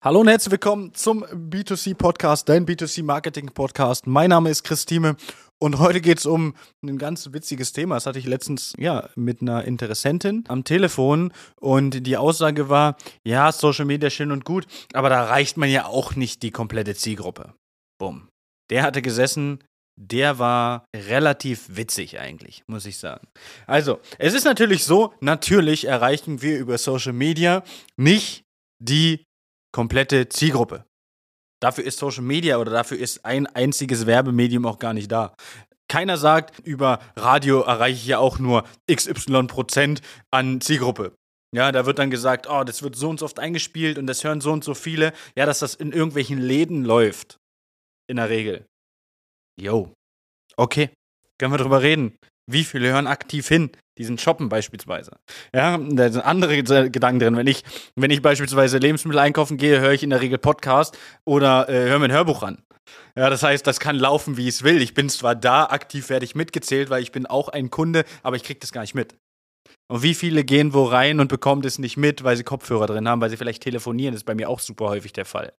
Hallo und herzlich willkommen zum B2C Podcast, dein B2C Marketing Podcast. Mein Name ist Christine und heute geht es um ein ganz witziges Thema. Das hatte ich letztens ja mit einer Interessentin am Telefon und die Aussage war: Ja, Social Media schön und gut, aber da reicht man ja auch nicht die komplette Zielgruppe. Bumm. Der hatte gesessen, der war relativ witzig eigentlich, muss ich sagen. Also, es ist natürlich so, natürlich erreichen wir über Social Media nicht die komplette Zielgruppe. Dafür ist Social Media oder dafür ist ein einziges Werbemedium auch gar nicht da. Keiner sagt, über Radio erreiche ich ja auch nur XY Prozent an Zielgruppe. Ja, da wird dann gesagt, oh, das wird so und so oft eingespielt und das hören so und so viele. Ja, dass das in irgendwelchen Läden läuft. In der Regel. Yo. Okay. Können wir drüber reden. Wie viele hören aktiv hin? Diesen shoppen beispielsweise. Ja, da sind andere Gedanken drin. Wenn ich, wenn ich beispielsweise Lebensmittel einkaufen gehe, höre ich in der Regel Podcast oder äh, höre mir ein Hörbuch an. Ja, das heißt, das kann laufen, wie es will. Ich bin zwar da, aktiv werde ich mitgezählt, weil ich bin auch ein Kunde, aber ich kriege das gar nicht mit. Und wie viele gehen wo rein und bekommen das nicht mit, weil sie Kopfhörer drin haben, weil sie vielleicht telefonieren, das ist bei mir auch super häufig der Fall.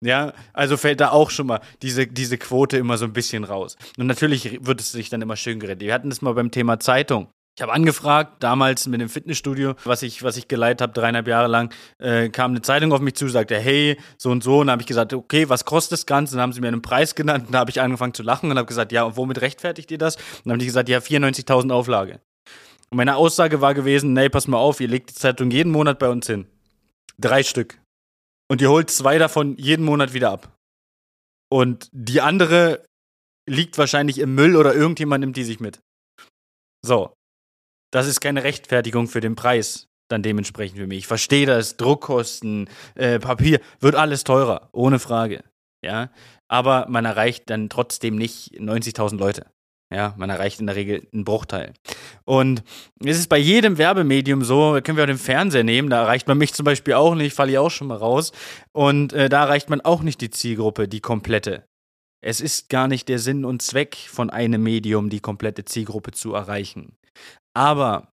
Ja, also fällt da auch schon mal diese, diese Quote immer so ein bisschen raus. Und natürlich wird es sich dann immer schön geredet. Wir hatten das mal beim Thema Zeitung. Ich habe angefragt, damals mit dem Fitnessstudio, was ich, was ich geleitet habe, dreieinhalb Jahre lang, äh, kam eine Zeitung auf mich zu, sagte, hey, so und so. Und dann habe ich gesagt, okay, was kostet das Ganze? Und dann haben sie mir einen Preis genannt. Und dann habe ich angefangen zu lachen und habe gesagt, ja, und womit rechtfertigt ihr das? Und dann haben die gesagt, ja, 94.000 Auflage. Und meine Aussage war gewesen, nee, pass mal auf, ihr legt die Zeitung jeden Monat bei uns hin. Drei Stück. Und ihr holt zwei davon jeden Monat wieder ab. Und die andere liegt wahrscheinlich im Müll oder irgendjemand nimmt die sich mit. So das ist keine Rechtfertigung für den Preis dann dementsprechend für mich. Ich verstehe das, Druckkosten, äh, Papier, wird alles teurer, ohne Frage. Ja, aber man erreicht dann trotzdem nicht 90.000 Leute. Ja, man erreicht in der Regel einen Bruchteil. Und es ist bei jedem Werbemedium so, können wir auch den Fernseher nehmen, da erreicht man mich zum Beispiel auch nicht, falle ich auch schon mal raus. Und äh, da erreicht man auch nicht die Zielgruppe, die komplette. Es ist gar nicht der Sinn und Zweck von einem Medium, die komplette Zielgruppe zu erreichen. Aber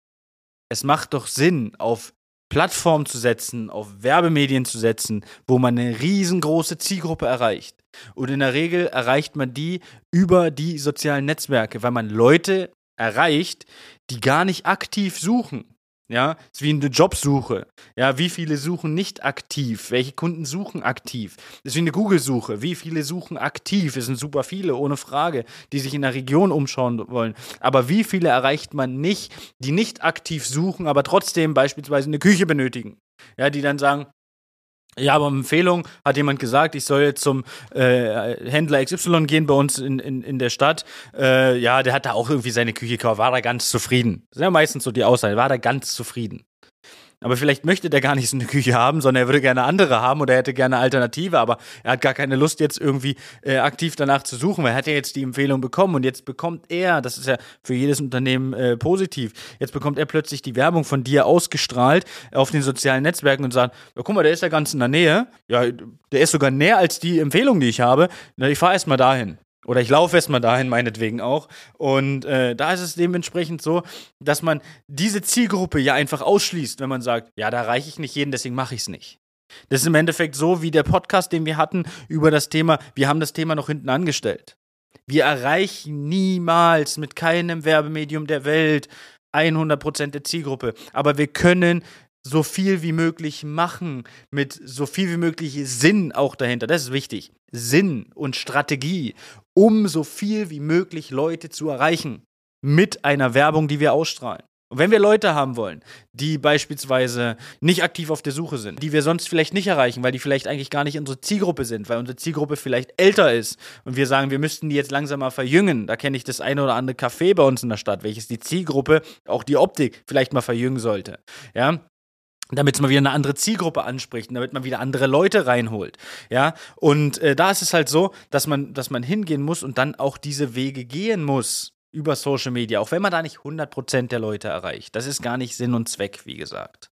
es macht doch Sinn, auf Plattformen zu setzen, auf Werbemedien zu setzen, wo man eine riesengroße Zielgruppe erreicht. Und in der Regel erreicht man die über die sozialen Netzwerke, weil man Leute erreicht, die gar nicht aktiv suchen. Ja, ist wie eine Jobsuche. Ja, wie viele suchen nicht aktiv? Welche Kunden suchen aktiv? Ist wie eine Google-Suche. Wie viele suchen aktiv? Es sind super viele, ohne Frage, die sich in der Region umschauen wollen. Aber wie viele erreicht man nicht, die nicht aktiv suchen, aber trotzdem beispielsweise eine Küche benötigen? Ja, die dann sagen, ja, aber Empfehlung hat jemand gesagt, ich soll jetzt zum äh, Händler XY gehen bei uns in, in, in der Stadt. Äh, ja, der hat da auch irgendwie seine Küche gekauft, war da ganz zufrieden. Das ist ja meistens so die Aussage, war da ganz zufrieden. Aber vielleicht möchte der gar nicht so eine Küche haben, sondern er würde gerne andere haben oder er hätte gerne Alternative, aber er hat gar keine Lust, jetzt irgendwie äh, aktiv danach zu suchen, weil er hat ja jetzt die Empfehlung bekommen und jetzt bekommt er, das ist ja für jedes Unternehmen äh, positiv, jetzt bekommt er plötzlich die Werbung von dir ausgestrahlt auf den sozialen Netzwerken und sagt, ja, guck mal, der ist ja ganz in der Nähe, ja, der ist sogar näher als die Empfehlung, die ich habe, na, ich fahre erstmal dahin. Oder ich laufe erstmal dahin, meinetwegen auch. Und äh, da ist es dementsprechend so, dass man diese Zielgruppe ja einfach ausschließt, wenn man sagt, ja, da erreiche ich nicht jeden, deswegen mache ich es nicht. Das ist im Endeffekt so wie der Podcast, den wir hatten über das Thema, wir haben das Thema noch hinten angestellt. Wir erreichen niemals mit keinem Werbemedium der Welt 100% der Zielgruppe. Aber wir können so viel wie möglich machen, mit so viel wie möglich Sinn auch dahinter. Das ist wichtig. Sinn und Strategie, um so viel wie möglich Leute zu erreichen mit einer Werbung, die wir ausstrahlen. Und wenn wir Leute haben wollen, die beispielsweise nicht aktiv auf der Suche sind, die wir sonst vielleicht nicht erreichen, weil die vielleicht eigentlich gar nicht unsere Zielgruppe sind, weil unsere Zielgruppe vielleicht älter ist und wir sagen, wir müssten die jetzt langsam mal verjüngen. Da kenne ich das eine oder andere Café bei uns in der Stadt, welches die Zielgruppe, auch die Optik vielleicht mal verjüngen sollte. Ja, damit man wieder eine andere Zielgruppe anspricht, damit man wieder andere Leute reinholt, ja. Und äh, da ist es halt so, dass man, dass man hingehen muss und dann auch diese Wege gehen muss über Social Media, auch wenn man da nicht 100% der Leute erreicht. Das ist gar nicht Sinn und Zweck, wie gesagt.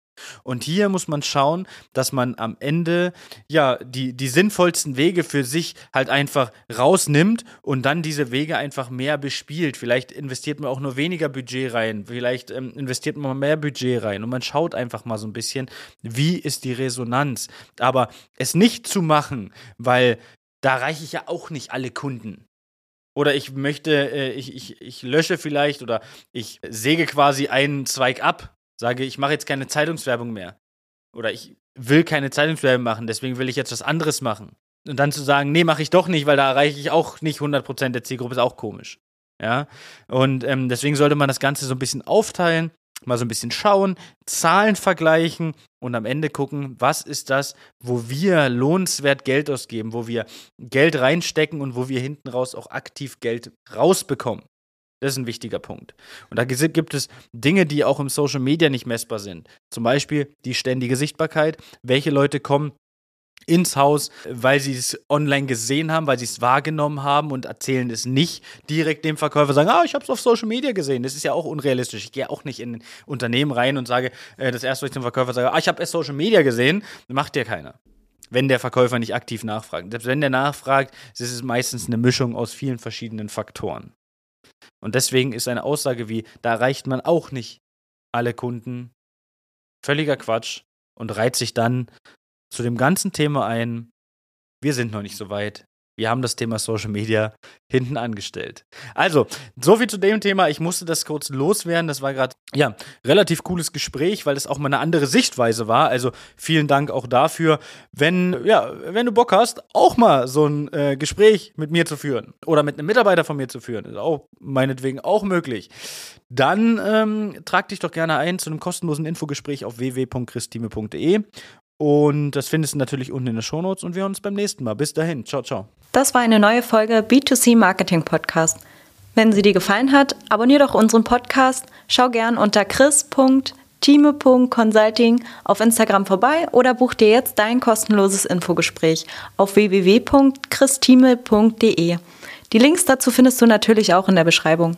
Und hier muss man schauen, dass man am Ende ja die, die sinnvollsten Wege für sich halt einfach rausnimmt und dann diese Wege einfach mehr bespielt. Vielleicht investiert man auch nur weniger Budget rein, vielleicht ähm, investiert man mehr Budget rein und man schaut einfach mal so ein bisschen, wie ist die Resonanz. Aber es nicht zu machen, weil da reiche ich ja auch nicht alle Kunden. Oder ich möchte, äh, ich, ich, ich lösche vielleicht oder ich säge quasi einen Zweig ab, sage, ich mache jetzt keine Zeitungswerbung mehr. Oder ich will keine Zeitungswerbung machen, deswegen will ich jetzt was anderes machen. Und dann zu sagen, nee, mache ich doch nicht, weil da erreiche ich auch nicht 100% der Zielgruppe, ist auch komisch. Ja, und ähm, deswegen sollte man das Ganze so ein bisschen aufteilen mal so ein bisschen schauen, Zahlen vergleichen und am Ende gucken, was ist das, wo wir lohnenswert Geld ausgeben, wo wir Geld reinstecken und wo wir hinten raus auch aktiv Geld rausbekommen. Das ist ein wichtiger Punkt. Und da gibt es Dinge, die auch im Social Media nicht messbar sind. Zum Beispiel die ständige Sichtbarkeit. Welche Leute kommen ins Haus, weil sie es online gesehen haben, weil sie es wahrgenommen haben und erzählen es nicht direkt dem Verkäufer, sagen, ah, ich habe es auf Social Media gesehen. Das ist ja auch unrealistisch. Ich gehe auch nicht in ein Unternehmen rein und sage, äh, das erste, was ich dem Verkäufer sage, ah, ich habe es Social Media gesehen, macht ja keiner. Wenn der Verkäufer nicht aktiv nachfragt. Selbst wenn der nachfragt, ist es meistens eine Mischung aus vielen verschiedenen Faktoren. Und deswegen ist eine Aussage wie, da erreicht man auch nicht alle Kunden, völliger Quatsch und reiht sich dann zu dem ganzen Thema ein, wir sind noch nicht so weit. Wir haben das Thema Social Media hinten angestellt. Also, so viel zu dem Thema. Ich musste das kurz loswerden. Das war gerade, ja, relativ cooles Gespräch, weil es auch mal eine andere Sichtweise war. Also, vielen Dank auch dafür. Wenn, ja, wenn du Bock hast, auch mal so ein äh, Gespräch mit mir zu führen oder mit einem Mitarbeiter von mir zu führen, ist auch meinetwegen auch möglich. Dann ähm, trag dich doch gerne ein zu einem kostenlosen Infogespräch auf www.christime.de und das findest du natürlich unten in den Shownotes und wir hören uns beim nächsten Mal. Bis dahin. Ciao, ciao. Das war eine neue Folge B2C Marketing Podcast. Wenn sie dir gefallen hat, abonnier doch unseren Podcast. Schau gern unter chris.time.consulting auf Instagram vorbei oder buch dir jetzt dein kostenloses Infogespräch auf www.christime.de. Die Links dazu findest du natürlich auch in der Beschreibung.